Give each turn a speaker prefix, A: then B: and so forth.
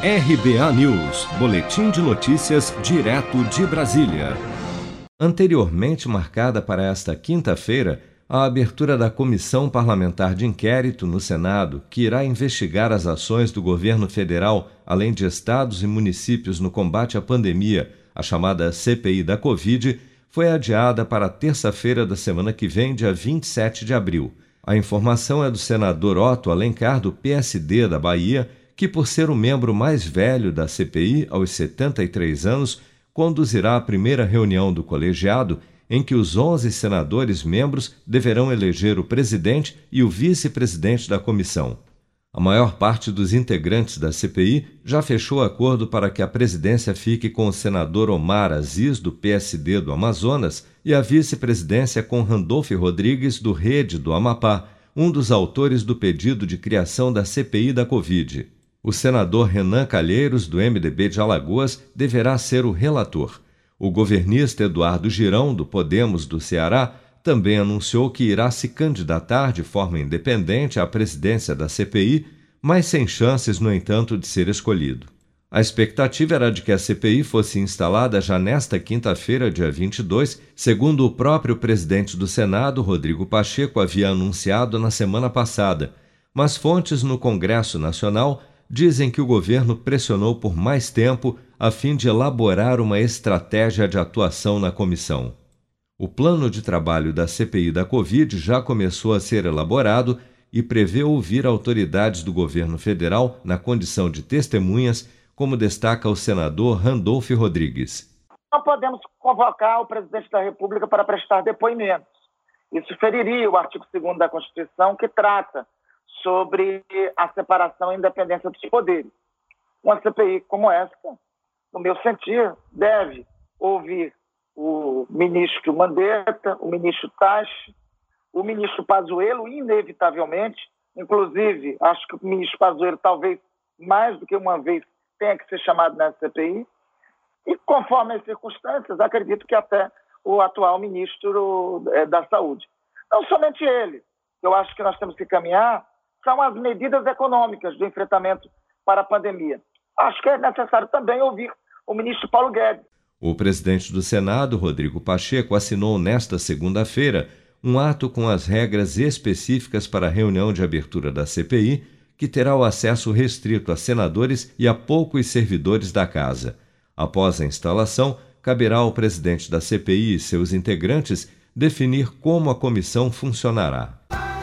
A: RBA News, Boletim de Notícias, direto de Brasília. Anteriormente marcada para esta quinta-feira, a abertura da Comissão Parlamentar de Inquérito no Senado, que irá investigar as ações do governo federal, além de estados e municípios no combate à pandemia, a chamada CPI da Covid, foi adiada para terça-feira da semana que vem, dia 27 de abril. A informação é do senador Otto Alencar, do PSD da Bahia que, por ser o membro mais velho da CPI, aos 73 anos, conduzirá a primeira reunião do colegiado em que os 11 senadores membros deverão eleger o presidente e o vice-presidente da comissão. A maior parte dos integrantes da CPI já fechou acordo para que a presidência fique com o senador Omar Aziz, do PSD do Amazonas, e a vice-presidência com Randolph Rodrigues, do Rede do Amapá, um dos autores do pedido de criação da CPI da Covid. O senador Renan Calheiros, do MDB de Alagoas, deverá ser o relator. O governista Eduardo Girão, do Podemos do Ceará, também anunciou que irá se candidatar de forma independente à presidência da CPI, mas sem chances, no entanto, de ser escolhido. A expectativa era de que a CPI fosse instalada já nesta quinta-feira, dia 22, segundo o próprio presidente do Senado, Rodrigo Pacheco, havia anunciado na semana passada, mas fontes no Congresso Nacional dizem que o governo pressionou por mais tempo a fim de elaborar uma estratégia de atuação na comissão. O plano de trabalho da CPI da Covid já começou a ser elaborado e prevê ouvir autoridades do governo federal na condição de testemunhas, como destaca o senador Randolph Rodrigues.
B: Não podemos convocar o presidente da República para prestar depoimentos. Isso feriria o artigo 2 da Constituição, que trata sobre a separação e independência dos poderes. Uma CPI como essa, no meu sentir, deve ouvir o ministro Mandetta, o ministro Tachi, o ministro Pazuello, inevitavelmente, inclusive, acho que o ministro Pazuello talvez mais do que uma vez tenha que ser chamado nessa CPI, e conforme as circunstâncias, acredito que até o atual ministro eh, da Saúde. Não somente ele, eu acho que nós temos que caminhar são as medidas econômicas do enfrentamento para a pandemia. Acho que é necessário também ouvir o ministro Paulo Guedes.
A: O presidente do Senado, Rodrigo Pacheco, assinou nesta segunda-feira um ato com as regras específicas para a reunião de abertura da CPI, que terá o acesso restrito a senadores e a poucos servidores da casa. Após a instalação, caberá ao presidente da CPI e seus integrantes definir como a comissão funcionará.